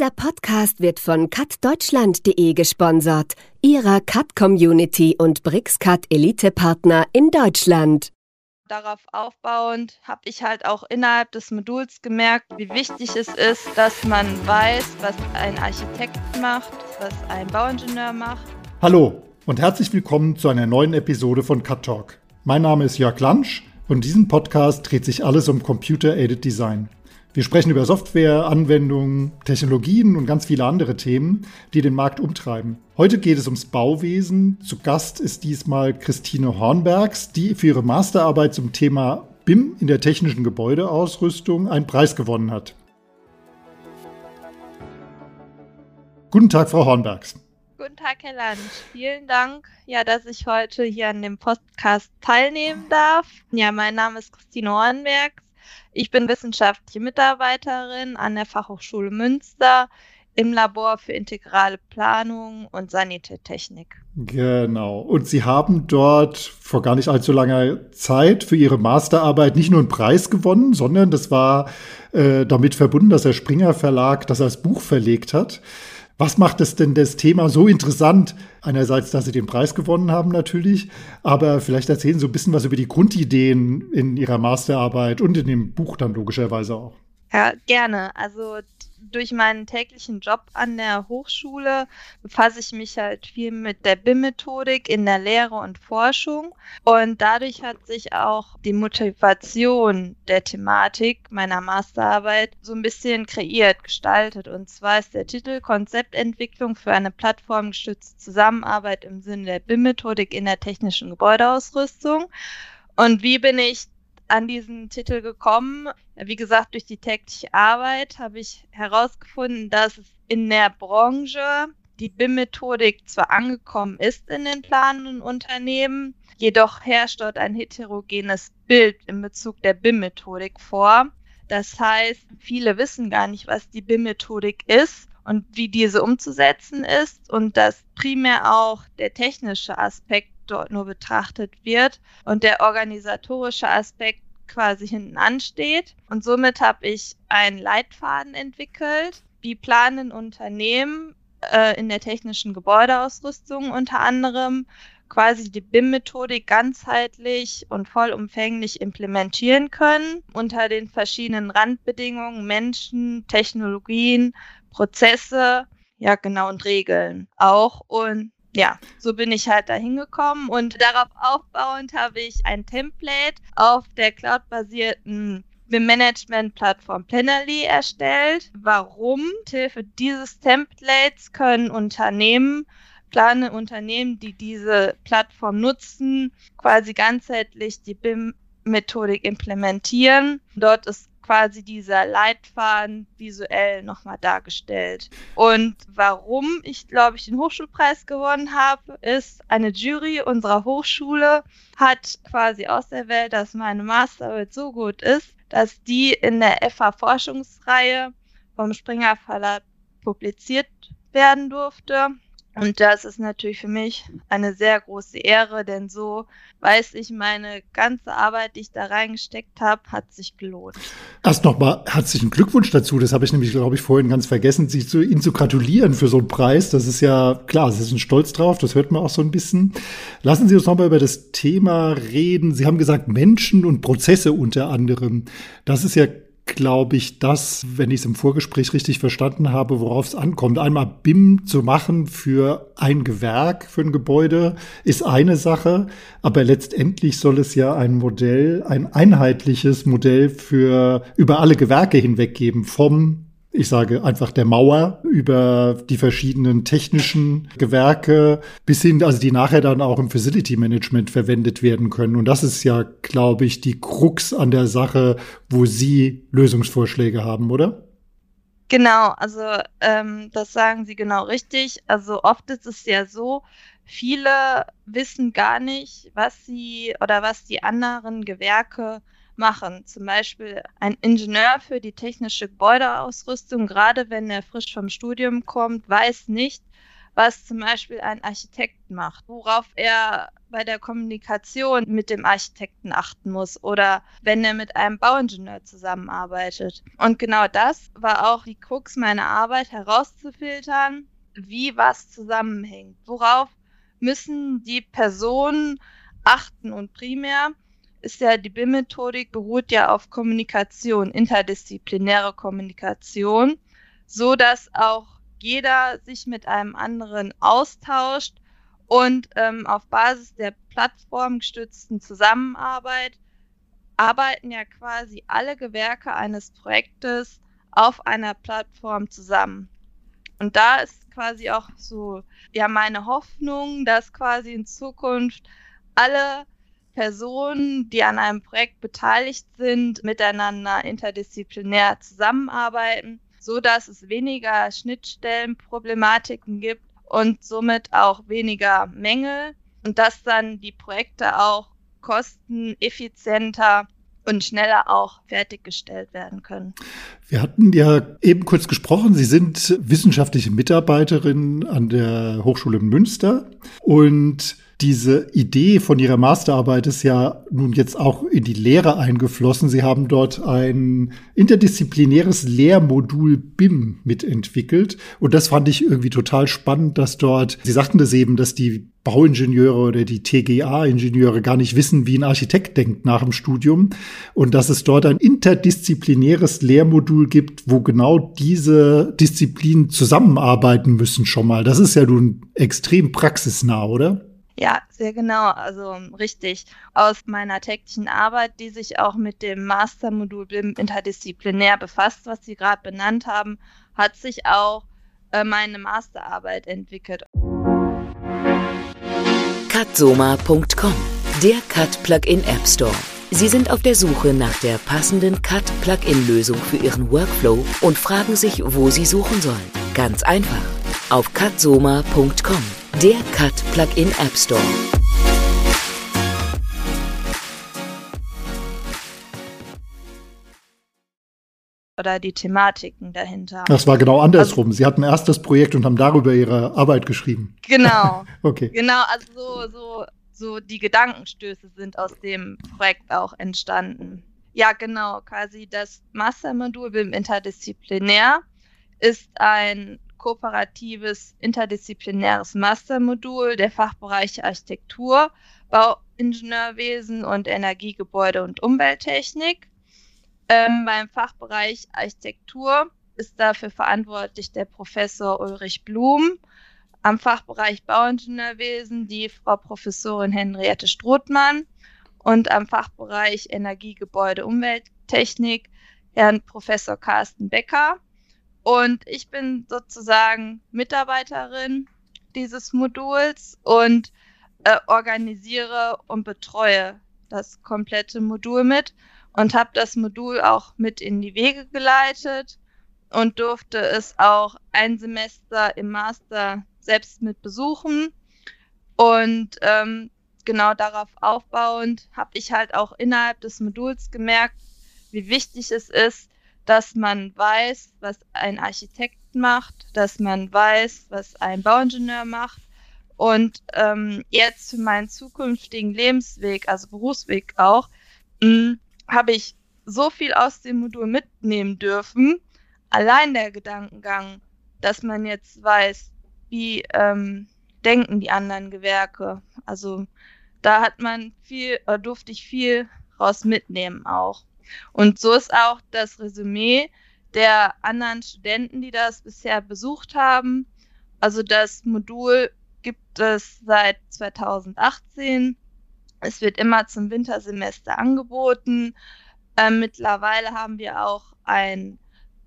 Dieser Podcast wird von cutdeutschland.de gesponsert, ihrer Cut-Community und BRICS-Cut Elite-Partner in Deutschland. Darauf aufbauend habe ich halt auch innerhalb des Moduls gemerkt, wie wichtig es ist, dass man weiß, was ein Architekt macht, was ein Bauingenieur macht. Hallo und herzlich willkommen zu einer neuen Episode von Cut Talk. Mein Name ist Jörg Lansch und in diesem Podcast dreht sich alles um Computer-Aided Design. Wir sprechen über Software, Anwendungen, Technologien und ganz viele andere Themen, die den Markt umtreiben. Heute geht es ums Bauwesen. Zu Gast ist diesmal Christine Hornbergs, die für ihre Masterarbeit zum Thema BIM in der technischen Gebäudeausrüstung einen Preis gewonnen hat. Guten Tag, Frau Hornbergs. Guten Tag, Herr Lansch. Vielen Dank, ja, dass ich heute hier an dem Podcast teilnehmen darf. Ja, mein Name ist Christine Hornbergs. Ich bin wissenschaftliche Mitarbeiterin an der Fachhochschule Münster im Labor für integrale Planung und Sanitätechnik. Genau. Und Sie haben dort vor gar nicht allzu langer Zeit für Ihre Masterarbeit nicht nur einen Preis gewonnen, sondern das war äh, damit verbunden, dass der Springer Verlag das als Buch verlegt hat. Was macht es denn das Thema so interessant? Einerseits, dass Sie den Preis gewonnen haben natürlich, aber vielleicht erzählen Sie so ein bisschen was über die Grundideen in Ihrer Masterarbeit und in dem Buch dann logischerweise auch. Ja, gerne. Also durch meinen täglichen Job an der Hochschule befasse ich mich halt viel mit der BIM-Methodik in der Lehre und Forschung. Und dadurch hat sich auch die Motivation der Thematik meiner Masterarbeit so ein bisschen kreiert, gestaltet. Und zwar ist der Titel Konzeptentwicklung für eine plattformgestützte Zusammenarbeit im Sinne der BIM-Methodik in der technischen Gebäudeausrüstung. Und wie bin ich an diesen Titel gekommen. Wie gesagt, durch die tägliche Arbeit habe ich herausgefunden, dass es in der Branche die BIM-Methodik zwar angekommen ist in den planenden Unternehmen, jedoch herrscht dort ein heterogenes Bild in Bezug der BIM-Methodik vor. Das heißt, viele wissen gar nicht, was die BIM-Methodik ist und wie diese umzusetzen ist und dass primär auch der technische Aspekt dort nur betrachtet wird und der organisatorische Aspekt quasi hinten ansteht. Und somit habe ich einen Leitfaden entwickelt, wie planen Unternehmen äh, in der technischen Gebäudeausrüstung unter anderem quasi die BIM-Methodik ganzheitlich und vollumfänglich implementieren können unter den verschiedenen Randbedingungen, Menschen, Technologien, Prozesse, ja genau und Regeln auch. Und ja, so bin ich halt da hingekommen und darauf aufbauend habe ich ein Template auf der cloud-basierten Management-Plattform Plannerly erstellt. Warum? Mit Hilfe dieses Templates können Unternehmen, plane Unternehmen, die diese Plattform nutzen, quasi ganzheitlich die BIM-Methodik implementieren. Dort ist quasi dieser Leitfaden visuell nochmal dargestellt. Und warum ich, glaube ich, den Hochschulpreis gewonnen habe, ist, eine Jury unserer Hochschule hat quasi auserwählt, dass meine Masterarbeit so gut ist, dass die in der FH-Forschungsreihe vom Springer Verlag publiziert werden durfte. Und das ist natürlich für mich eine sehr große Ehre, denn so weiß ich, meine ganze Arbeit, die ich da reingesteckt habe, hat sich gelohnt. Erst nochmal herzlichen Glückwunsch dazu. Das habe ich nämlich, glaube ich, vorhin ganz vergessen, Sie zu, Ihnen zu gratulieren für so einen Preis. Das ist ja klar, Sie sind stolz drauf, das hört man auch so ein bisschen. Lassen Sie uns nochmal über das Thema reden. Sie haben gesagt, Menschen und Prozesse unter anderem. Das ist ja glaube ich, das, wenn ich es im Vorgespräch richtig verstanden habe, worauf es ankommt. Einmal BIM zu machen für ein Gewerk, für ein Gebäude, ist eine Sache, aber letztendlich soll es ja ein Modell, ein einheitliches Modell für über alle Gewerke hinweg geben, vom ich sage einfach der Mauer über die verschiedenen technischen Gewerke bis hin, also die nachher dann auch im Facility Management verwendet werden können. Und das ist ja, glaube ich, die Krux an der Sache, wo Sie Lösungsvorschläge haben, oder? Genau, also ähm, das sagen Sie genau richtig. Also oft ist es ja so, viele wissen gar nicht, was sie oder was die anderen Gewerke machen. Zum Beispiel ein Ingenieur für die technische Gebäudeausrüstung, gerade wenn er frisch vom Studium kommt, weiß nicht, was zum Beispiel ein Architekt macht, worauf er bei der Kommunikation mit dem Architekten achten muss oder wenn er mit einem Bauingenieur zusammenarbeitet. Und genau das war auch die Krux meiner Arbeit herauszufiltern, wie was zusammenhängt. Worauf müssen die Personen achten und primär ist ja die BIM-Methodik beruht ja auf Kommunikation, interdisziplinäre Kommunikation, so dass auch jeder sich mit einem anderen austauscht und ähm, auf Basis der plattformgestützten Zusammenarbeit arbeiten ja quasi alle Gewerke eines Projektes auf einer Plattform zusammen. Und da ist quasi auch so, ja, meine Hoffnung, dass quasi in Zukunft alle Personen, die an einem Projekt beteiligt sind, miteinander interdisziplinär zusammenarbeiten, so dass es weniger Schnittstellenproblematiken gibt und somit auch weniger Mängel und dass dann die Projekte auch kosteneffizienter und schneller auch fertiggestellt werden können. Wir hatten ja eben kurz gesprochen, Sie sind wissenschaftliche Mitarbeiterin an der Hochschule Münster und diese Idee von Ihrer Masterarbeit ist ja nun jetzt auch in die Lehre eingeflossen. Sie haben dort ein interdisziplinäres Lehrmodul BIM mitentwickelt. Und das fand ich irgendwie total spannend, dass dort, Sie sagten das eben, dass die Bauingenieure oder die TGA-Ingenieure gar nicht wissen, wie ein Architekt denkt nach dem Studium. Und dass es dort ein interdisziplinäres Lehrmodul gibt, wo genau diese Disziplinen zusammenarbeiten müssen schon mal. Das ist ja nun extrem praxisnah, oder? Ja, sehr genau. Also richtig. Aus meiner täglichen Arbeit, die sich auch mit dem Mastermodul BIM interdisziplinär befasst, was Sie gerade benannt haben, hat sich auch äh, meine Masterarbeit entwickelt. Cutsoma.com, der Cut Plugin App Store. Sie sind auf der Suche nach der passenden Cut Plugin Lösung für Ihren Workflow und fragen sich, wo Sie suchen sollen. Ganz einfach. Auf cutsoma.com der Cut Plugin App Store. Oder die Thematiken dahinter. Das war genau andersrum. Also, Sie hatten erst das Projekt und haben darüber Ihre Arbeit geschrieben. Genau. okay. Genau, also so, so, so die Gedankenstöße sind aus dem Projekt auch entstanden. Ja, genau, quasi das Mastermodul BIM Interdisziplinär ist ein kooperatives interdisziplinäres Mastermodul der Fachbereiche Architektur, Bauingenieurwesen und Energie, Gebäude und Umwelttechnik. Ähm, beim Fachbereich Architektur ist dafür verantwortlich der Professor Ulrich Blum. Am Fachbereich Bauingenieurwesen die Frau Professorin Henriette Strothmann und am Fachbereich Energie, Gebäude, Umwelttechnik Herrn Professor Carsten Becker. Und ich bin sozusagen Mitarbeiterin dieses Moduls und äh, organisiere und betreue das komplette Modul mit und habe das Modul auch mit in die Wege geleitet und durfte es auch ein Semester im Master selbst mit besuchen. Und ähm, genau darauf aufbauend habe ich halt auch innerhalb des Moduls gemerkt, wie wichtig es ist, dass man weiß, was ein Architekt macht, dass man weiß, was ein Bauingenieur macht. Und ähm, jetzt für meinen zukünftigen Lebensweg, also Berufsweg auch, hm, habe ich so viel aus dem Modul mitnehmen dürfen. Allein der Gedankengang, dass man jetzt weiß, wie ähm, denken die anderen Gewerke. Also da hat man viel, äh, durfte ich viel raus mitnehmen auch. Und so ist auch das Resümee der anderen Studenten, die das bisher besucht haben. Also das Modul gibt es seit 2018. Es wird immer zum Wintersemester angeboten. Äh, mittlerweile haben wir auch ein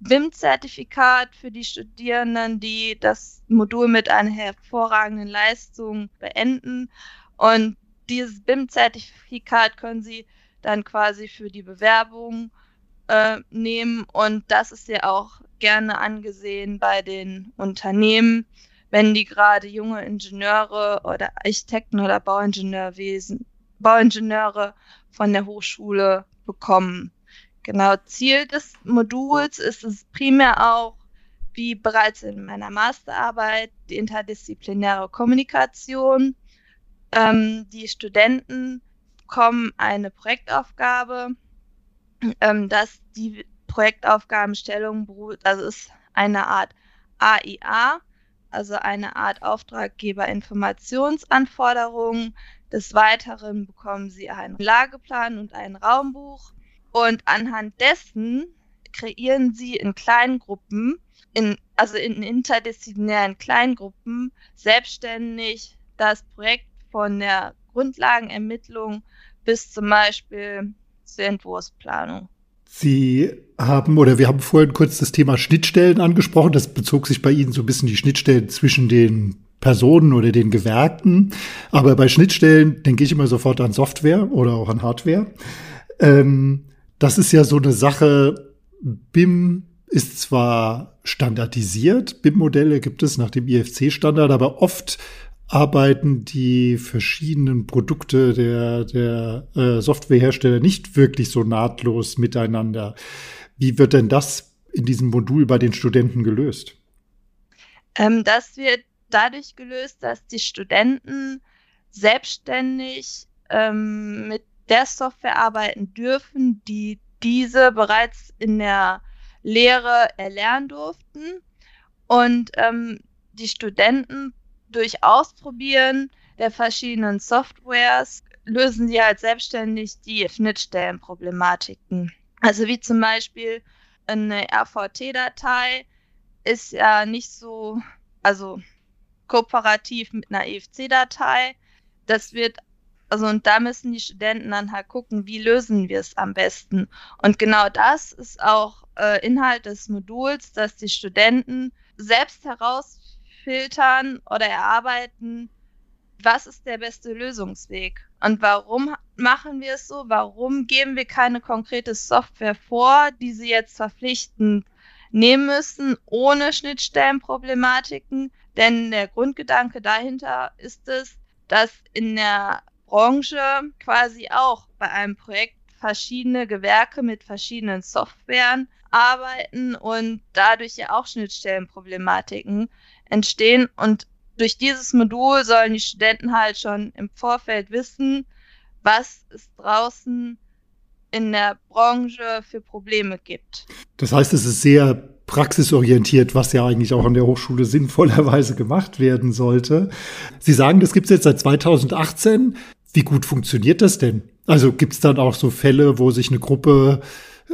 BIM-Zertifikat für die Studierenden, die das Modul mit einer hervorragenden Leistung beenden. Und dieses BIM-Zertifikat können Sie dann quasi für die Bewerbung äh, nehmen. Und das ist ja auch gerne angesehen bei den Unternehmen, wenn die gerade junge Ingenieure oder Architekten oder Bauingenieurwesen, Bauingenieure von der Hochschule bekommen. Genau, Ziel des Moduls ist es primär auch, wie bereits in meiner Masterarbeit, die interdisziplinäre Kommunikation. Ähm, die Studenten bekommen eine Projektaufgabe, ähm, dass die Projektaufgabenstellung beruht, also ist eine Art AIA, also eine Art Auftraggeberinformationsanforderung. Des Weiteren bekommen sie einen Lageplan und ein Raumbuch. Und anhand dessen kreieren sie in kleinen Gruppen, in, also in interdisziplinären Kleingruppen, selbstständig das Projekt von der Grundlagenermittlung bis zum Beispiel zur Entwurfsplanung. Sie haben, oder wir haben vorhin kurz das Thema Schnittstellen angesprochen. Das bezog sich bei Ihnen so ein bisschen die Schnittstellen zwischen den Personen oder den Gewerken. Aber bei Schnittstellen denke ich immer sofort an Software oder auch an Hardware. Ähm, das ist ja so eine Sache. BIM ist zwar standardisiert, BIM-Modelle gibt es nach dem IFC-Standard, aber oft arbeiten die verschiedenen Produkte der, der äh, Softwarehersteller nicht wirklich so nahtlos miteinander. Wie wird denn das in diesem Modul bei den Studenten gelöst? Ähm, das wird dadurch gelöst, dass die Studenten selbstständig ähm, mit der Software arbeiten dürfen, die diese bereits in der Lehre erlernen durften. Und ähm, die Studenten durch Ausprobieren der verschiedenen Softwares lösen sie halt selbstständig die Schnittstellenproblematiken. Also wie zum Beispiel eine RVT-Datei ist ja nicht so, also kooperativ mit einer EFC-Datei. Das wird, also und da müssen die Studenten dann halt gucken, wie lösen wir es am besten. Und genau das ist auch äh, Inhalt des Moduls, dass die Studenten selbst heraus filtern oder erarbeiten, was ist der beste Lösungsweg und warum machen wir es so? Warum geben wir keine konkrete Software vor, die sie jetzt verpflichtend nehmen müssen, ohne Schnittstellenproblematiken? Denn der Grundgedanke dahinter ist es, dass in der Branche quasi auch bei einem Projekt verschiedene Gewerke mit verschiedenen Softwaren arbeiten und dadurch ja auch Schnittstellenproblematiken entstehen. Und durch dieses Modul sollen die Studenten halt schon im Vorfeld wissen, was es draußen in der Branche für Probleme gibt. Das heißt, es ist sehr praxisorientiert, was ja eigentlich auch an der Hochschule sinnvollerweise gemacht werden sollte. Sie sagen, das gibt es jetzt seit 2018. Wie gut funktioniert das denn? Also gibt es dann auch so Fälle, wo sich eine Gruppe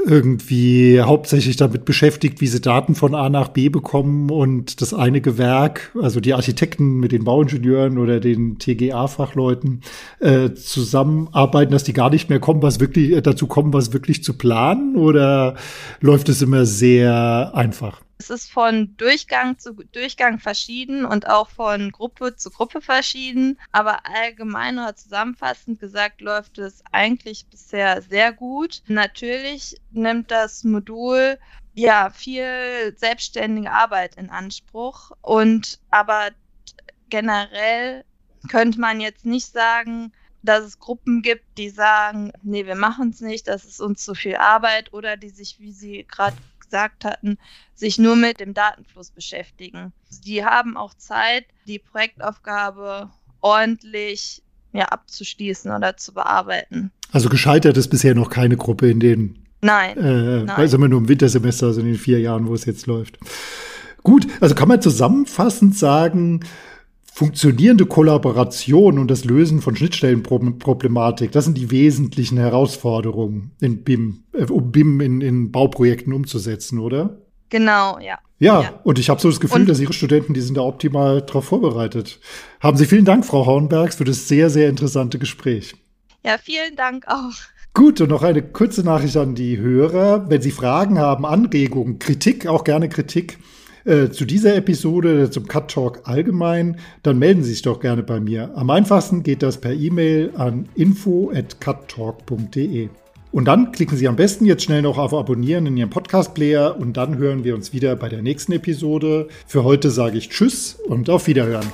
irgendwie hauptsächlich damit beschäftigt, wie sie Daten von A nach B bekommen und das eine Gewerk, also die Architekten mit den Bauingenieuren oder den TGA-Fachleuten äh, zusammenarbeiten, dass die gar nicht mehr kommen, was wirklich äh, dazu kommen, was wirklich zu planen oder läuft es immer sehr einfach? Es ist von Durchgang zu Durchgang verschieden und auch von Gruppe zu Gruppe verschieden. Aber allgemein oder zusammenfassend gesagt läuft es eigentlich bisher sehr gut. Natürlich nimmt das Modul ja viel selbstständige Arbeit in Anspruch und aber generell könnte man jetzt nicht sagen, dass es Gruppen gibt, die sagen, nee, wir machen es nicht, das ist uns zu viel Arbeit oder die sich, wie Sie gerade gesagt hatten, sich nur mit dem Datenfluss beschäftigen. Die haben auch Zeit, die Projektaufgabe ordentlich ja, abzuschließen oder zu bearbeiten. Also gescheitert ist bisher noch keine Gruppe in den Nein. Äh, nein. Also immer nur im Wintersemester, also in den vier Jahren, wo es jetzt läuft. Gut, also kann man zusammenfassend sagen, funktionierende Kollaboration und das Lösen von Schnittstellenproblematik, das sind die wesentlichen Herausforderungen in BIM, äh, um BIM in, in Bauprojekten umzusetzen, oder? Genau, ja. Ja, ja. und ich habe so das Gefühl, und dass Ihre Studenten, die sind da optimal drauf vorbereitet. Haben Sie vielen Dank, Frau Hornbergs, für das sehr, sehr interessante Gespräch. Ja, vielen Dank auch. Gut, und noch eine kurze Nachricht an die Hörer. Wenn Sie Fragen haben, Anregungen, Kritik, auch gerne Kritik, äh, zu dieser Episode, zum Cut Talk allgemein, dann melden Sie sich doch gerne bei mir. Am einfachsten geht das per E-Mail an info@cuttalk.de. Und dann klicken Sie am besten jetzt schnell noch auf Abonnieren in Ihrem Podcast-Player und dann hören wir uns wieder bei der nächsten Episode. Für heute sage ich Tschüss und auf Wiederhören.